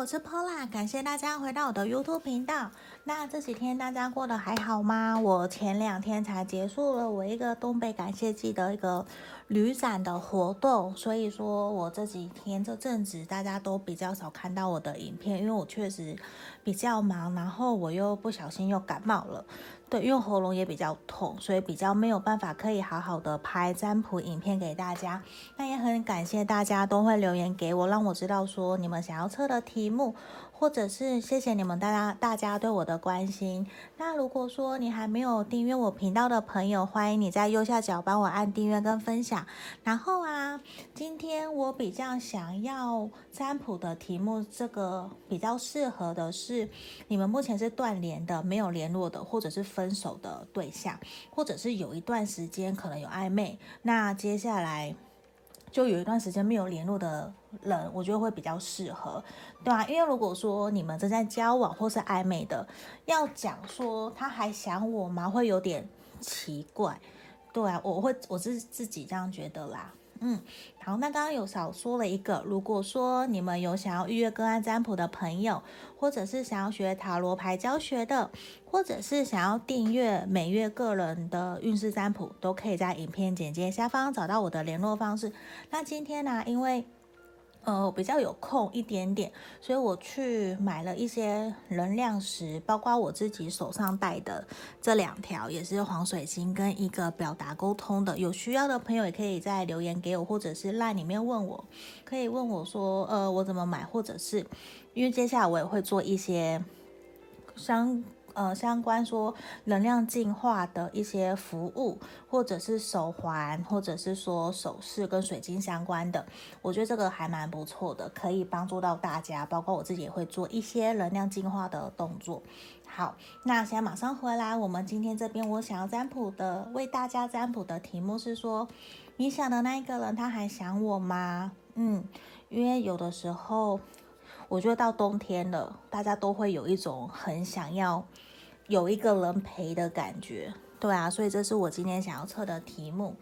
我是 Paula，感谢大家回到我的 YouTube 频道。那这几天大家过得还好吗？我前两天才结束了我一个东北感谢季的一个旅展的活动，所以说我这几天这阵子大家都比较少看到我的影片，因为我确实比较忙，然后我又不小心又感冒了。对，因为喉咙也比较痛，所以比较没有办法可以好好的拍占卜影片给大家。那也很感谢大家都会留言给我，让我知道说你们想要测的题目。或者是谢谢你们大家大家对我的关心。那如果说你还没有订阅我频道的朋友，欢迎你在右下角帮我按订阅跟分享。然后啊，今天我比较想要占卜的题目，这个比较适合的是你们目前是断联的、没有联络的，或者是分手的对象，或者是有一段时间可能有暧昧。那接下来。就有一段时间没有联络的人，我觉得会比较适合，对啊？因为如果说你们正在交往或是暧昧的，要讲说他还想我吗？会有点奇怪，对啊，我会我是自己这样觉得啦。嗯，好，那刚刚有少说了一个，如果说你们有想要预约个案占卜的朋友，或者是想要学塔罗牌教学的，或者是想要订阅每月个人的运势占卜，都可以在影片简介下方找到我的联络方式。那今天呢，因为呃，比较有空一点点，所以我去买了一些能量石，包括我自己手上戴的这两条，也是黄水晶跟一个表达沟通的。有需要的朋友也可以在留言给我，或者是 LINE 里面问我，可以问我说，呃，我怎么买，或者是因为接下来我也会做一些相。呃，相关说能量净化的一些服务，或者是手环，或者是说首饰跟水晶相关的，我觉得这个还蛮不错的，可以帮助到大家。包括我自己也会做一些能量净化的动作。好，那现在马上回来，我们今天这边我想要占卜的，为大家占卜的题目是说，你想的那一个人他还想我吗？嗯，因为有的时候。我觉得到冬天了，大家都会有一种很想要有一个人陪的感觉，对啊，所以这是我今天想要测的题目。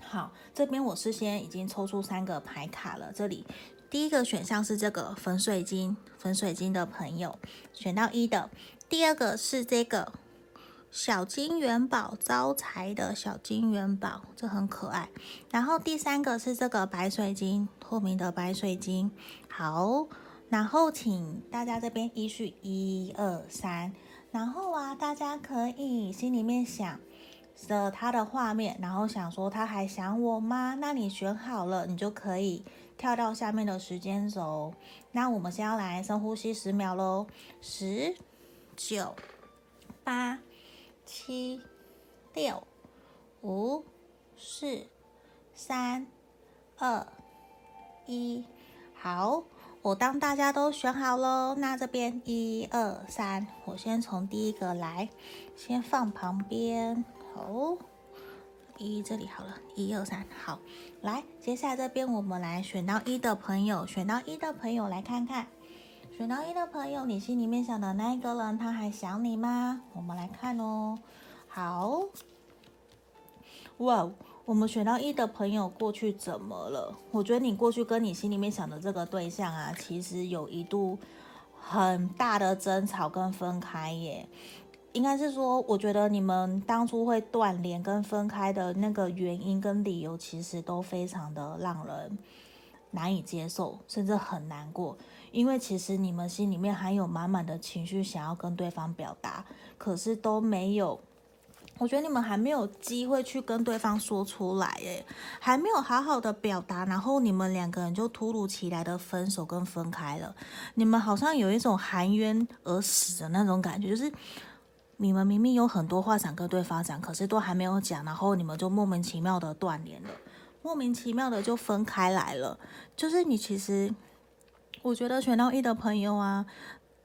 好，这边我事先已经抽出三个牌卡了。这里第一个选项是这个粉水晶，粉水晶的朋友选到一的。第二个是这个小金元宝，招财的小金元宝，这很可爱。然后第三个是这个白水晶，透明的白水晶。好。然后，请大家这边依序一二三，然后啊，大家可以心里面想着他的画面，然后想说他还想我吗？那你选好了，你就可以跳到下面的时间轴。那我们先要来深呼吸十秒喽，十、九、八、七、六、五、四、三、二、一，好。我当大家都选好喽，那这边一二三，我先从第一个来，先放旁边。好，一这里好了，一二三，好，来，接下来这边我们来选到一的朋友，选到一的朋友来看看，选到一的朋友，你心里面想的那一个人，他还想你吗？我们来看哦，好，哇。我们选到一的朋友过去怎么了？我觉得你过去跟你心里面想的这个对象啊，其实有一度很大的争吵跟分开耶。应该是说，我觉得你们当初会断联跟分开的那个原因跟理由，其实都非常的让人难以接受，甚至很难过。因为其实你们心里面还有满满的情绪想要跟对方表达，可是都没有。我觉得你们还没有机会去跟对方说出来，诶，还没有好好的表达，然后你们两个人就突如其来的分手跟分开了。你们好像有一种含冤而死的那种感觉，就是你们明明有很多话想跟对方讲，可是都还没有讲，然后你们就莫名其妙的断联了，莫名其妙的就分开来了。就是你其实，我觉得选到一的朋友啊。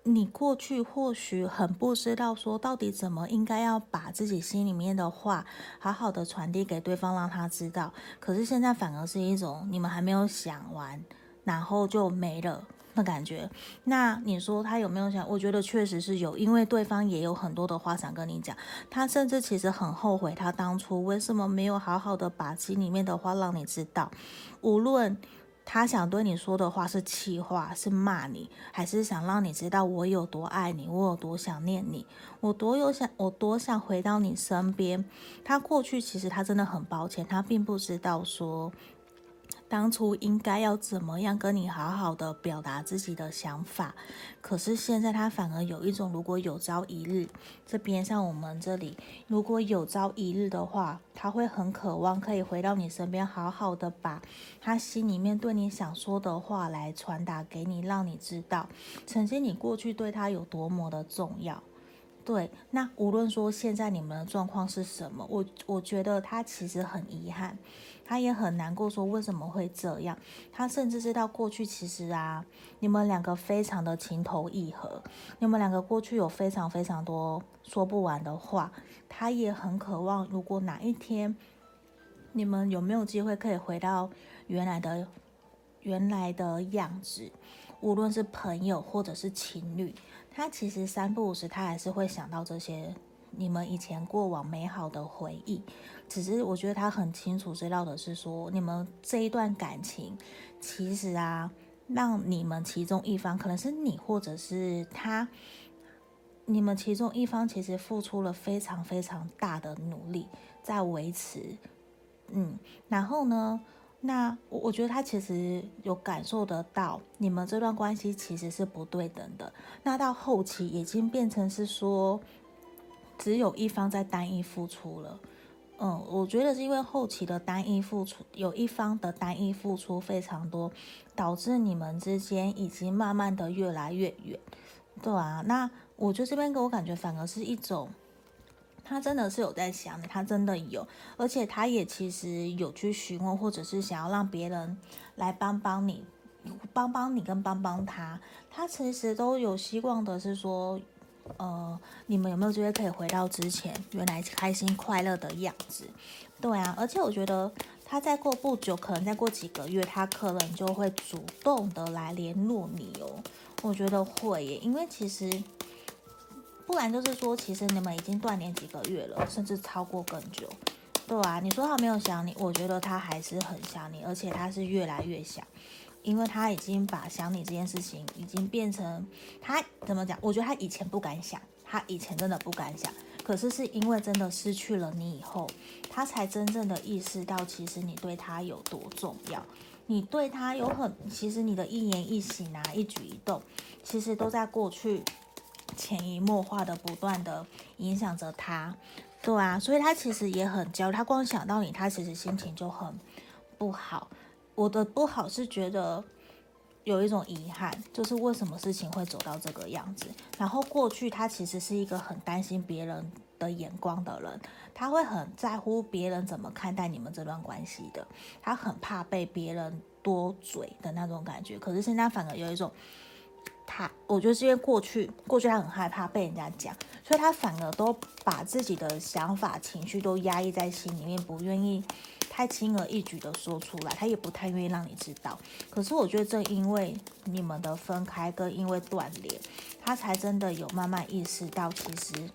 你过去或许很不知道说到底怎么应该要把自己心里面的话好好的传递给对方，让他知道。可是现在反而是一种你们还没有想完，然后就没了的感觉。那你说他有没有想？我觉得确实是有，因为对方也有很多的话想跟你讲。他甚至其实很后悔，他当初为什么没有好好的把心里面的话让你知道。无论他想对你说的话是气话，是骂你，还是想让你知道我有多爱你，我有多想念你，我多有想，我多想回到你身边。他过去其实他真的很抱歉，他并不知道说。当初应该要怎么样跟你好好的表达自己的想法，可是现在他反而有一种，如果有朝一日，这边像我们这里，如果有朝一日的话，他会很渴望可以回到你身边，好好的把他心里面对你想说的话来传达给你，让你知道曾经你过去对他有多么的重要。对，那无论说现在你们的状况是什么，我我觉得他其实很遗憾。他也很难过，说为什么会这样？他甚至知道过去其实啊，你们两个非常的情投意合，你们两个过去有非常非常多说不完的话。他也很渴望，如果哪一天你们有没有机会可以回到原来的原来的样子，无论是朋友或者是情侣，他其实三不五时他还是会想到这些。你们以前过往美好的回忆，只是我觉得他很清楚知道的是说，你们这一段感情，其实啊，让你们其中一方，可能是你或者是他，你们其中一方其实付出了非常非常大的努力在维持，嗯，然后呢，那我我觉得他其实有感受得到，你们这段关系其实是不对等的，那到后期已经变成是说。只有一方在单一付出了，嗯，我觉得是因为后期的单一付出，有一方的单一付出非常多，导致你们之间已经慢慢的越来越远，对啊，那我觉得这边给我感觉反而是一种，他真的是有在想你，他真的有，而且他也其实有去询问，或者是想要让别人来帮帮你，帮帮你跟帮帮他，他其实都有希望的是说。呃，你们有没有觉得可以回到之前原来开心快乐的样子？对啊，而且我觉得他再过不久，可能再过几个月，他可能就会主动的来联络你哦。我觉得会耶，因为其实不然就是说，其实你们已经断联几个月了，甚至超过更久。对啊，你说他没有想你，我觉得他还是很想你，而且他是越来越想。因为他已经把想你这件事情已经变成他怎么讲？我觉得他以前不敢想，他以前真的不敢想。可是是因为真的失去了你以后，他才真正的意识到，其实你对他有多重要。你对他有很，其实你的一言一行啊，一举一动，其实都在过去潜移默化的不断的影响着他。对啊，所以他其实也很焦虑。他光想到你，他其实心情就很不好。我的不好是觉得有一种遗憾，就是为什么事情会走到这个样子。然后过去他其实是一个很担心别人的眼光的人，他会很在乎别人怎么看待你们这段关系的，他很怕被别人多嘴的那种感觉。可是现在反而有一种，他我觉得是因为过去过去他很害怕被人家讲，所以他反而都把自己的想法情绪都压抑在心里面，不愿意。太轻而易举的说出来，他也不太愿意让你知道。可是我觉得，正因为你们的分开跟因为断联，他才真的有慢慢意识到，其实，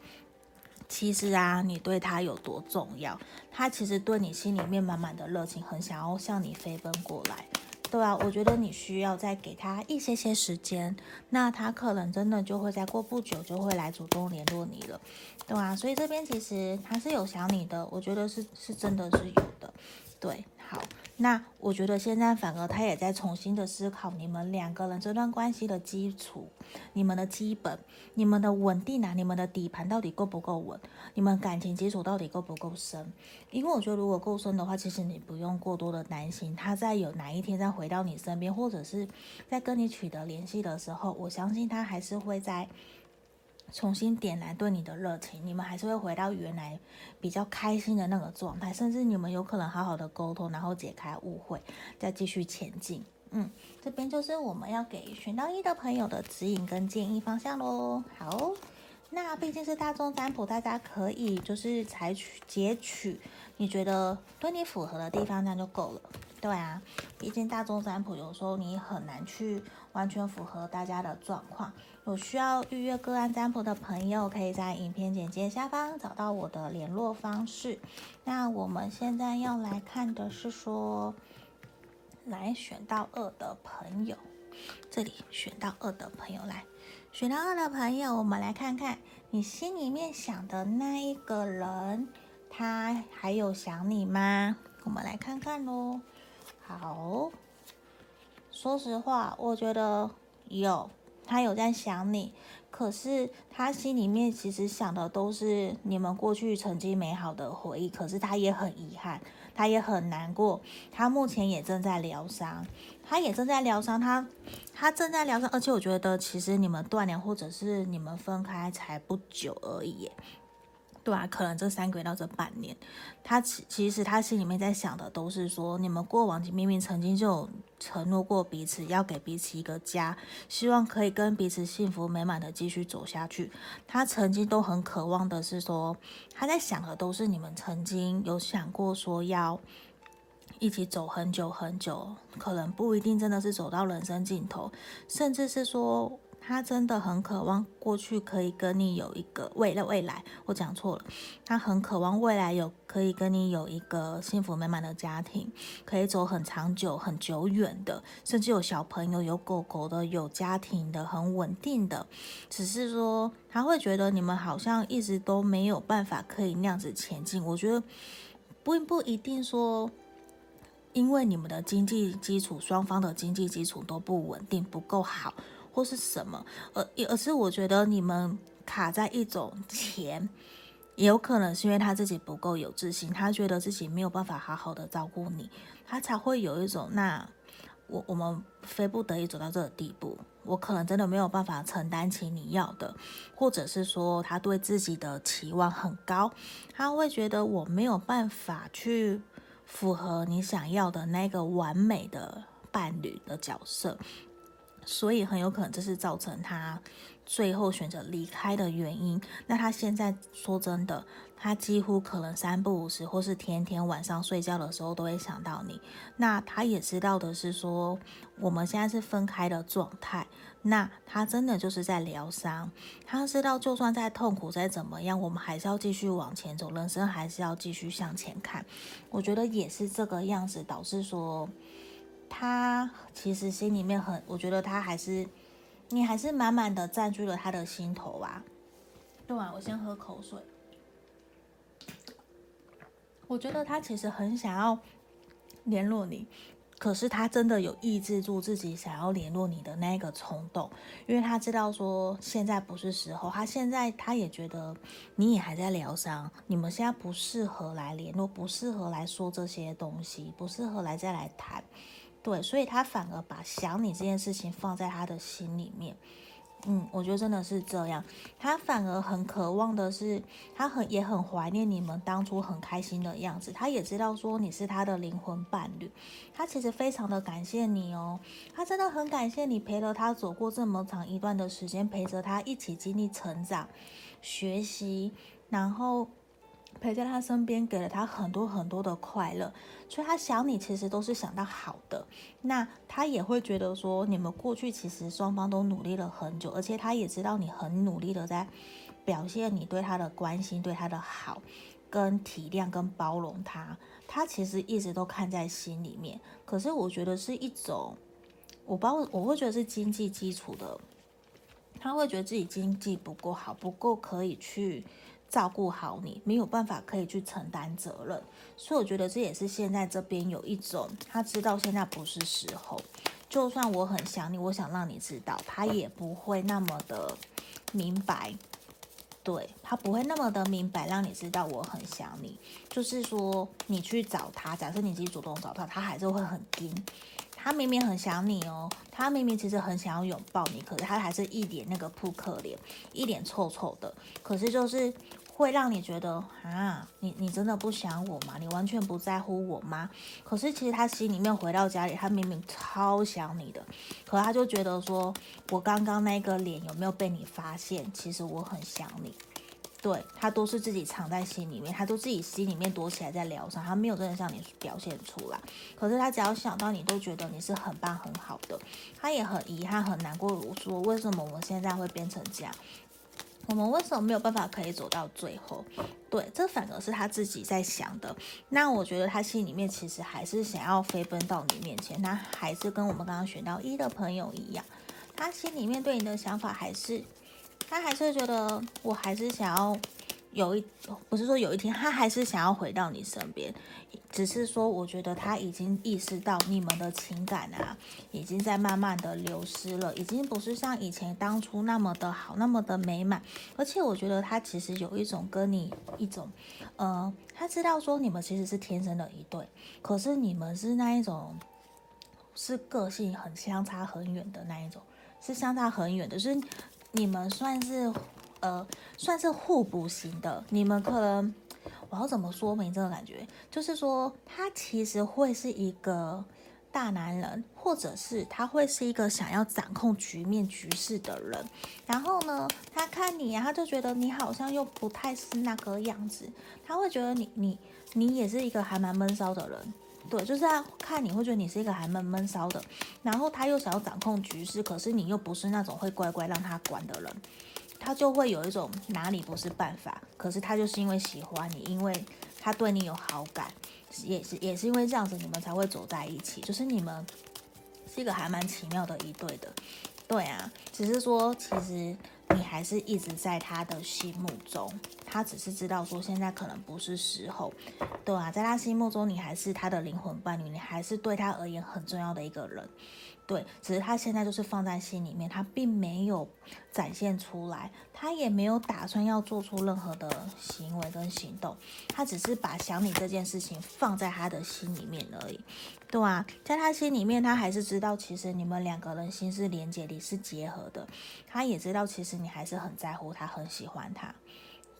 其实啊，你对他有多重要。他其实对你心里面满满的热情，很想要向你飞奔过来。对啊，我觉得你需要再给他一些些时间，那他可能真的就会在过不久就会来主动联络你了，对啊，所以这边其实他是有想你的，我觉得是是真的是有的，对。好，那我觉得现在反而他也在重新的思考你们两个人这段关系的基础，你们的基本，你们的稳定啊，你们的底盘到底够不够稳？你们感情基础到底够不够深？因为我觉得如果够深的话，其实你不用过多的担心，他在有哪一天再回到你身边，或者是在跟你取得联系的时候，我相信他还是会在。重新点燃对你的热情，你们还是会回到原来比较开心的那个状态，甚至你们有可能好好的沟通，然后解开误会，再继续前进。嗯，这边就是我们要给选到一的朋友的指引跟建议方向喽。好，那毕竟是大众占卜，大家可以就是采取截取你觉得对你符合的地方，那就够了。对啊，毕竟大众占卜有时候你很难去完全符合大家的状况。有需要预约个案占卜的朋友，可以在影片简介下方找到我的联络方式。那我们现在要来看的是说，来选到二的朋友，这里选到二的朋友来，选到二的朋友，我们来看看你心里面想的那一个人，他还有想你吗？我们来看看喽。好，说实话，我觉得有，他有在想你。可是他心里面其实想的都是你们过去曾经美好的回忆，可是他也很遗憾，他也很难过，他目前也正在疗伤，他也正在疗伤，他他正在疗伤，而且我觉得其实你们断联或者是你们分开才不久而已。对啊，可能这三个月到这半年，他其其实他心里面在想的都是说，你们过往明明曾经就有承诺过彼此，要给彼此一个家，希望可以跟彼此幸福美满的继续走下去。他曾经都很渴望的是说，他在想的都是你们曾经有想过说要一起走很久很久，可能不一定真的是走到人生尽头，甚至是说。他真的很渴望过去可以跟你有一个未来，未来我讲错了，他很渴望未来有可以跟你有一个幸福美满的家庭，可以走很长久、很久远的，甚至有小朋友、有狗狗的、有家庭的、很稳定的。只是说他会觉得你们好像一直都没有办法可以那样子前进。我觉得不不一定说，因为你们的经济基础，双方的经济基础都不稳定，不够好。或是什么，而而是我觉得你们卡在一种 钱，也有可能是因为他自己不够有自信，他觉得自己没有办法好好的照顾你，他才会有一种那我我们非不得已走到这个地步，我可能真的没有办法承担起你要的，或者是说他对自己的期望很高，他会觉得我没有办法去符合你想要的那个完美的伴侣的角色。所以很有可能这是造成他最后选择离开的原因。那他现在说真的，他几乎可能三不五时，或是天天晚上睡觉的时候都会想到你。那他也知道的是说，我们现在是分开的状态。那他真的就是在疗伤。他知道，就算再痛苦再怎么样，我们还是要继续往前走，人生还是要继续向前看。我觉得也是这个样子，导致说。他其实心里面很，我觉得他还是，你还是满满的占据了他的心头啊。对啊，我先喝口水。我觉得他其实很想要联络你，可是他真的有抑制住自己想要联络你的那个冲动，因为他知道说现在不是时候，他现在他也觉得你也还在疗伤，你们现在不适合来联络，不适合来说这些东西，不适合来再来谈。对，所以他反而把想你这件事情放在他的心里面，嗯，我觉得真的是这样。他反而很渴望的是，他很也很怀念你们当初很开心的样子。他也知道说你是他的灵魂伴侣，他其实非常的感谢你哦，他真的很感谢你陪了他走过这么长一段的时间，陪着他一起经历成长、学习，然后。陪在他身边，给了他很多很多的快乐，所以他想你其实都是想到好的。那他也会觉得说，你们过去其实双方都努力了很久，而且他也知道你很努力的在表现你对他的关心、对他的好、跟体谅、跟包容他。他其实一直都看在心里面。可是我觉得是一种，我包我会觉得是经济基础的，他会觉得自己经济不够好，不够可以去。照顾好你，没有办法可以去承担责任，所以我觉得这也是现在这边有一种，他知道现在不是时候，就算我很想你，我想让你知道，他也不会那么的明白，对，他不会那么的明白，让你知道我很想你，就是说你去找他，假设你自己主动找他，他还是会很惊。他明明很想你哦，他明明其实很想要拥抱你，可是他还是一脸那个扑克脸，一脸臭臭的。可是就是会让你觉得啊，你你真的不想我吗？你完全不在乎我吗？可是其实他心里面回到家里，他明明超想你的，可他就觉得说，我刚刚那个脸有没有被你发现？其实我很想你。对，他都是自己藏在心里面，他都自己心里面躲起来在疗伤，他没有真的向你表现出来。可是他只要想到你，都觉得你是很棒很好的，他也很遗憾很难过。我说为什么我现在会变成这样？我们为什么没有办法可以走到最后？对，这反而是他自己在想的。那我觉得他心里面其实还是想要飞奔到你面前，他还是跟我们刚刚选到一的朋友一样，他心里面对你的想法还是，他还是觉得我还是想要。有一不是说有一天他还是想要回到你身边，只是说我觉得他已经意识到你们的情感啊，已经在慢慢的流失了，已经不是像以前当初那么的好，那么的美满。而且我觉得他其实有一种跟你一种，呃，他知道说你们其实是天生的一对，可是你们是那一种，是个性很相差很远的那一种，是相差很远的，就是你们算是。呃，算是互补型的。你们可能，我要怎么说明这个感觉？就是说，他其实会是一个大男人，或者是他会是一个想要掌控局面局势的人。然后呢，他看你啊，他就觉得你好像又不太是那个样子。他会觉得你你你也是一个还蛮闷骚的人，对，就是他看你会觉得你是一个还蛮闷骚的。然后他又想要掌控局势，可是你又不是那种会乖乖让他管的人。他就会有一种哪里不是办法，可是他就是因为喜欢你，因为他对你有好感，也是也是因为这样子，你们才会走在一起。就是你们是一个还蛮奇妙的一对的，对啊。只是说，其实你还是一直在他的心目中，他只是知道说现在可能不是时候，对啊，在他心目中，你还是他的灵魂伴侣，你还是对他而言很重要的一个人。对，只是他现在就是放在心里面，他并没有展现出来，他也没有打算要做出任何的行为跟行动，他只是把想你这件事情放在他的心里面而已，对啊，在他心里面，他还是知道其实你们两个人心是连接，你是结合的，他也知道其实你还是很在乎他，很喜欢他，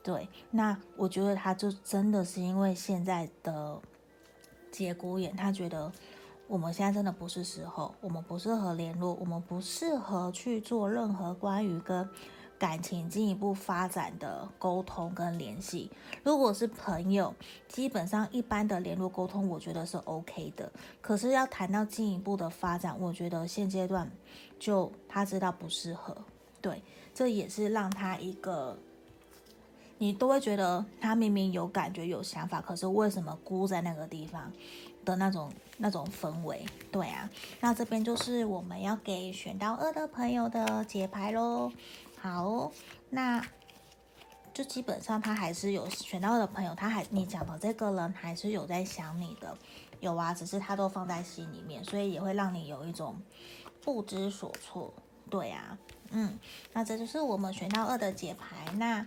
对，那我觉得他就真的是因为现在的节骨眼，他觉得。我们现在真的不是时候，我们不适合联络，我们不适合去做任何关于跟感情进一步发展的沟通跟联系。如果是朋友，基本上一般的联络沟通，我觉得是 OK 的。可是要谈到进一步的发展，我觉得现阶段就他知道不适合。对，这也是让他一个，你都会觉得他明明有感觉有想法，可是为什么孤在那个地方？的那种那种氛围，对啊，那这边就是我们要给选到二的朋友的解牌喽。好，那就基本上他还是有选到二的朋友，他还你讲的这个人还是有在想你的，有啊，只是他都放在心里面，所以也会让你有一种不知所措。对啊，嗯，那这就是我们选到二的解牌。那。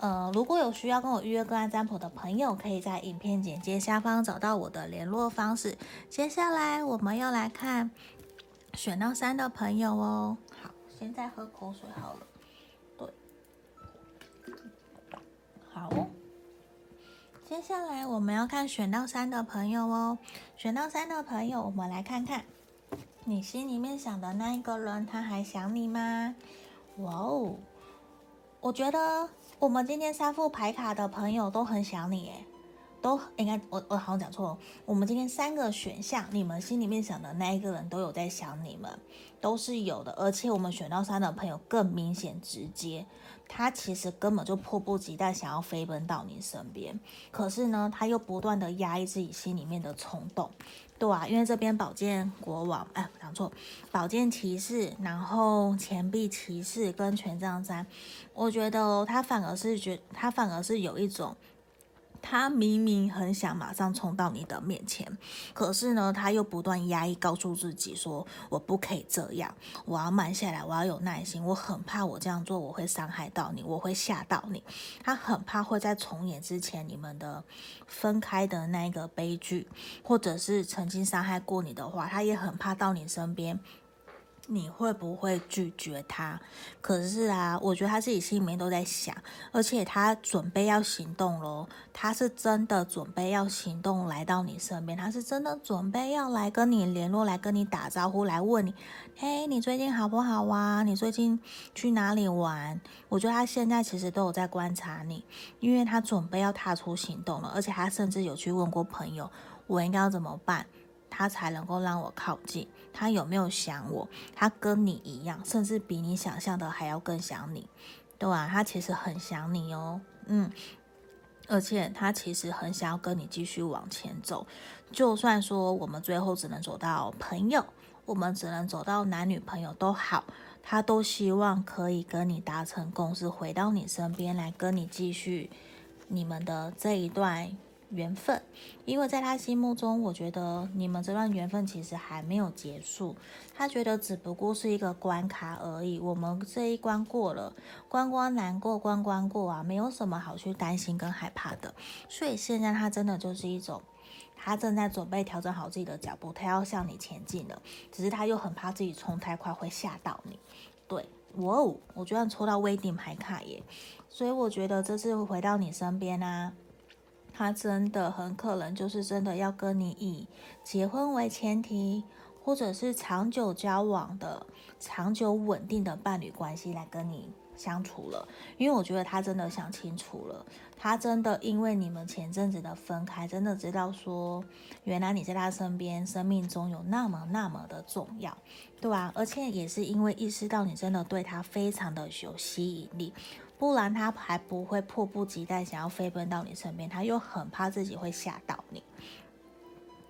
呃，如果有需要跟我预约个案占卜的朋友，可以在影片简介下方找到我的联络方式。接下来我们要来看选到三的朋友哦。好，现在喝口水好了。对，好。接下来我们要看选到三的朋友哦。选到三的朋友，我们来看看你心里面想的那一个人，他还想你吗？哇哦，我觉得。我们今天三副牌卡的朋友都很想你，哎，都应该我我好像讲错了。我们今天三个选项，你们心里面想的那一个人都有在想你们，都是有的。而且我们选到三的朋友更明显直接，他其实根本就迫不及待想要飞奔到你身边，可是呢，他又不断的压抑自己心里面的冲动。对啊，因为这边宝剑国王，哎，讲错，宝剑骑士，然后钱币骑士跟权杖三，我觉得他反而是觉，他反而是有一种。他明明很想马上冲到你的面前，可是呢，他又不断压抑，告诉自己说：“我不可以这样，我要慢下来，我要有耐心。我很怕我这样做我会伤害到你，我会吓到你。”他很怕会在重演之前你们的分开的那个悲剧，或者是曾经伤害过你的话，他也很怕到你身边。你会不会拒绝他？可是啊，我觉得他自己心里面都在想，而且他准备要行动咯。他是真的准备要行动来到你身边，他是真的准备要来跟你联络，来跟你打招呼，来问你，嘿，你最近好不好啊？你最近去哪里玩？我觉得他现在其实都有在观察你，因为他准备要踏出行动了，而且他甚至有去问过朋友，我应该要怎么办？他才能够让我靠近。他有没有想我？他跟你一样，甚至比你想象的还要更想你。对吧？他其实很想你哦，嗯，而且他其实很想要跟你继续往前走，就算说我们最后只能走到朋友，我们只能走到男女朋友都好，他都希望可以跟你达成共识，回到你身边来跟你继续你们的这一段。缘分，因为在他心目中，我觉得你们这段缘分其实还没有结束。他觉得只不过是一个关卡而已。我们这一关过了，关关难过关关过啊，没有什么好去担心跟害怕的。所以现在他真的就是一种，他正在准备调整好自己的脚步，他要向你前进了。只是他又很怕自己冲太快会吓到你。对，哇哦，我居然抽到威顶牌卡耶！所以我觉得这次会回到你身边啊。他真的很可能就是真的要跟你以结婚为前提，或者是长久交往的、长久稳定的伴侣关系来跟你相处了。因为我觉得他真的想清楚了，他真的因为你们前阵子的分开，真的知道说，原来你在他身边，生命中有那么那么的重要，对吧？而且也是因为意识到你真的对他非常的有吸引力。不然他还不会迫不及待想要飞奔到你身边，他又很怕自己会吓到你。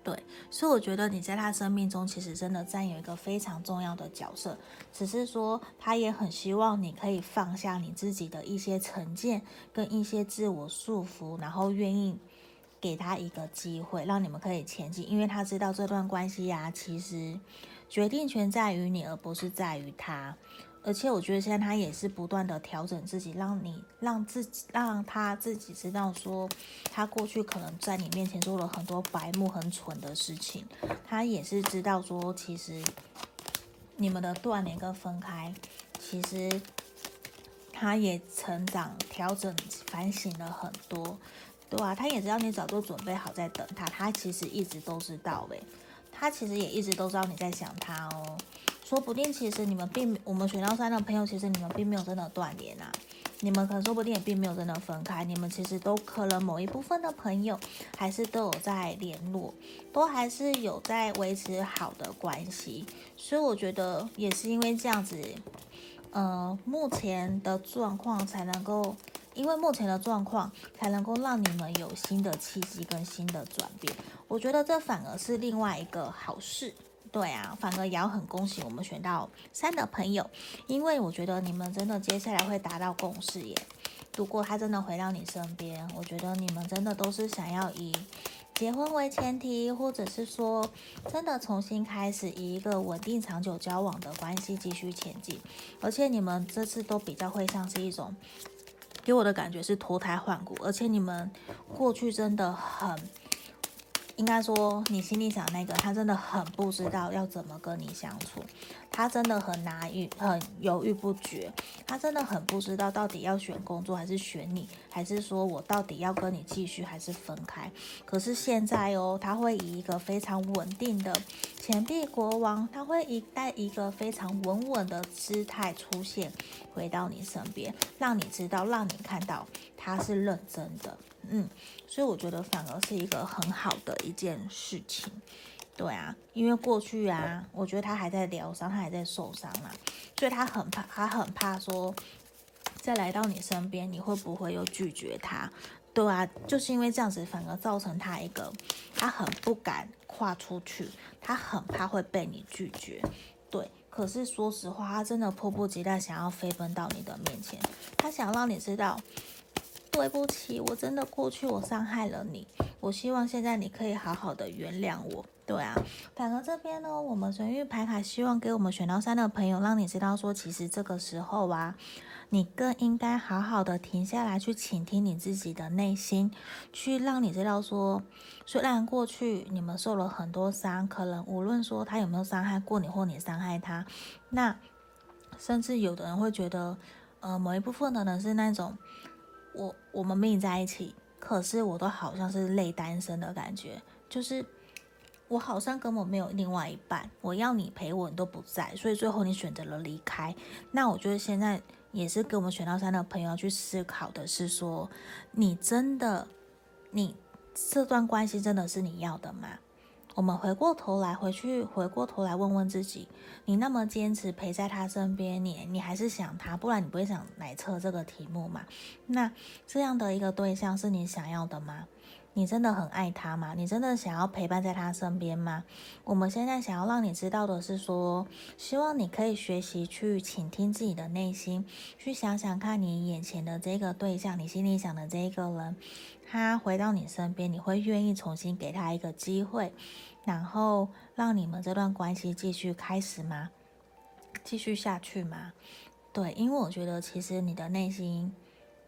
对，所以我觉得你在他生命中其实真的占有一个非常重要的角色，只是说他也很希望你可以放下你自己的一些成见跟一些自我束缚，然后愿意给他一个机会，让你们可以前进，因为他知道这段关系呀，其实决定权在于你，而不是在于他。而且我觉得现在他也是不断的调整自己，让你让自己让他自己知道说，他过去可能在你面前做了很多白目、很蠢的事情。他也是知道说，其实你们的断联跟分开，其实他也成长、调整、反省了很多，对啊，他也知道你早就准备好在等他，他其实一直都知道诶，他其实也一直都知道你在想他哦。说不定其实你们并我们选到三的朋友，其实你们并没有真的断联啊，你们可能说不定也并没有真的分开，你们其实都可能某一部分的朋友还是都有在联络，都还是有在维持好的关系，所以我觉得也是因为这样子，呃，目前的状况才能够，因为目前的状况才能够让你们有新的契机跟新的转变，我觉得这反而是另外一个好事。对啊，反而也要很恭喜我们选到三的朋友，因为我觉得你们真的接下来会达到共识耶。如果他真的回到你身边，我觉得你们真的都是想要以结婚为前提，或者是说真的重新开始，以一个稳定长久交往的关系继续前进。而且你们这次都比较会像是一种，给我的感觉是脱胎换骨，而且你们过去真的很。应该说，你心里想那个，他真的很不知道要怎么跟你相处，他真的很难犹很犹豫不决，他真的很不知道到底要选工作还是选你，还是说我到底要跟你继续还是分开？可是现在哦，他会以一个非常稳定的钱币国王，他会以带一个非常稳稳的姿态出现，回到你身边，让你知道，让你看到他是认真的。嗯，所以我觉得反而是一个很好的一件事情，对啊，因为过去啊，我觉得他还在疗伤，他还在受伤啊，所以他很怕，他很怕说再来到你身边，你会不会又拒绝他？对啊，就是因为这样子，反而造成他一个他很不敢跨出去，他很怕会被你拒绝。对，可是说实话，他真的迫不及待想要飞奔到你的面前，他想让你知道。对不起，我真的过去我伤害了你。我希望现在你可以好好的原谅我。对啊，反而这边呢，我们神域牌卡希望给我们选到三的朋友，让你知道说，其实这个时候啊，你更应该好好的停下来，去倾听你自己的内心，去让你知道说，虽然过去你们受了很多伤，可能无论说他有没有伤害过你，或你伤害他，那甚至有的人会觉得，呃，某一部分的人是那种。我我们没在一起，可是我都好像是累单身的感觉，就是我好像根本没有另外一半，我要你陪我，你都不在，所以最后你选择了离开。那我觉得现在也是跟我们选到三的朋友去思考的是说，你真的，你这段关系真的是你要的吗？我们回过头来，回去回过头来问问自己：你那么坚持陪在他身边，你你还是想他，不然你不会想来测这个题目嘛？那这样的一个对象是你想要的吗？你真的很爱他吗？你真的想要陪伴在他身边吗？我们现在想要让你知道的是说，希望你可以学习去倾听自己的内心，去想想看你眼前的这个对象，你心里想的这一个人，他回到你身边，你会愿意重新给他一个机会，然后让你们这段关系继续开始吗？继续下去吗？对，因为我觉得其实你的内心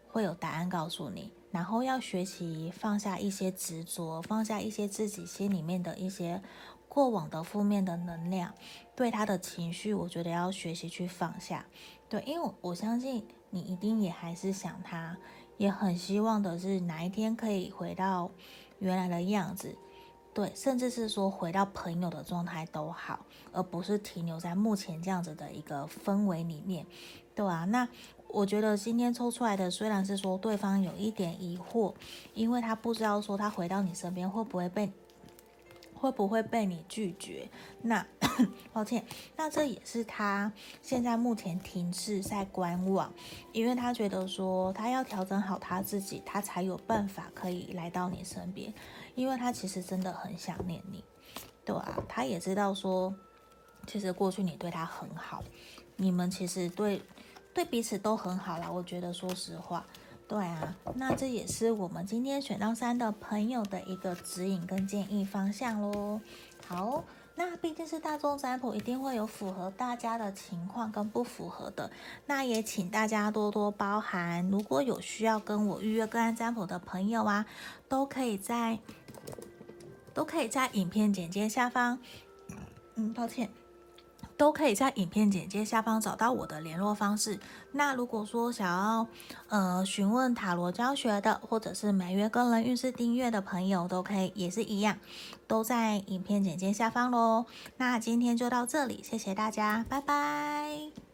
会有答案告诉你。然后要学习放下一些执着，放下一些自己心里面的一些过往的负面的能量，对他的情绪，我觉得要学习去放下。对，因为我相信你一定也还是想他，也很希望的是哪一天可以回到原来的样子，对，甚至是说回到朋友的状态都好，而不是停留在目前这样子的一个氛围里面，对啊，那。我觉得今天抽出来的虽然是说对方有一点疑惑，因为他不知道说他回到你身边会不会被会不会被你拒绝。那 抱歉，那这也是他现在目前停滞在观望，因为他觉得说他要调整好他自己，他才有办法可以来到你身边，因为他其实真的很想念你，对啊，他也知道说其实过去你对他很好，你们其实对。对彼此都很好啦，我觉得说实话，对啊，那这也是我们今天选到三的朋友的一个指引跟建议方向喽。好，那毕竟是大众占卜，一定会有符合大家的情况跟不符合的，那也请大家多多包涵。如果有需要跟我预约个案占卜的朋友啊，都可以在都可以在影片简介下方，嗯，抱歉。都可以在影片简介下方找到我的联络方式。那如果说想要呃询问塔罗教学的，或者是每月个人运势订阅的朋友，都可以也是一样，都在影片简介下方喽。那今天就到这里，谢谢大家，拜拜。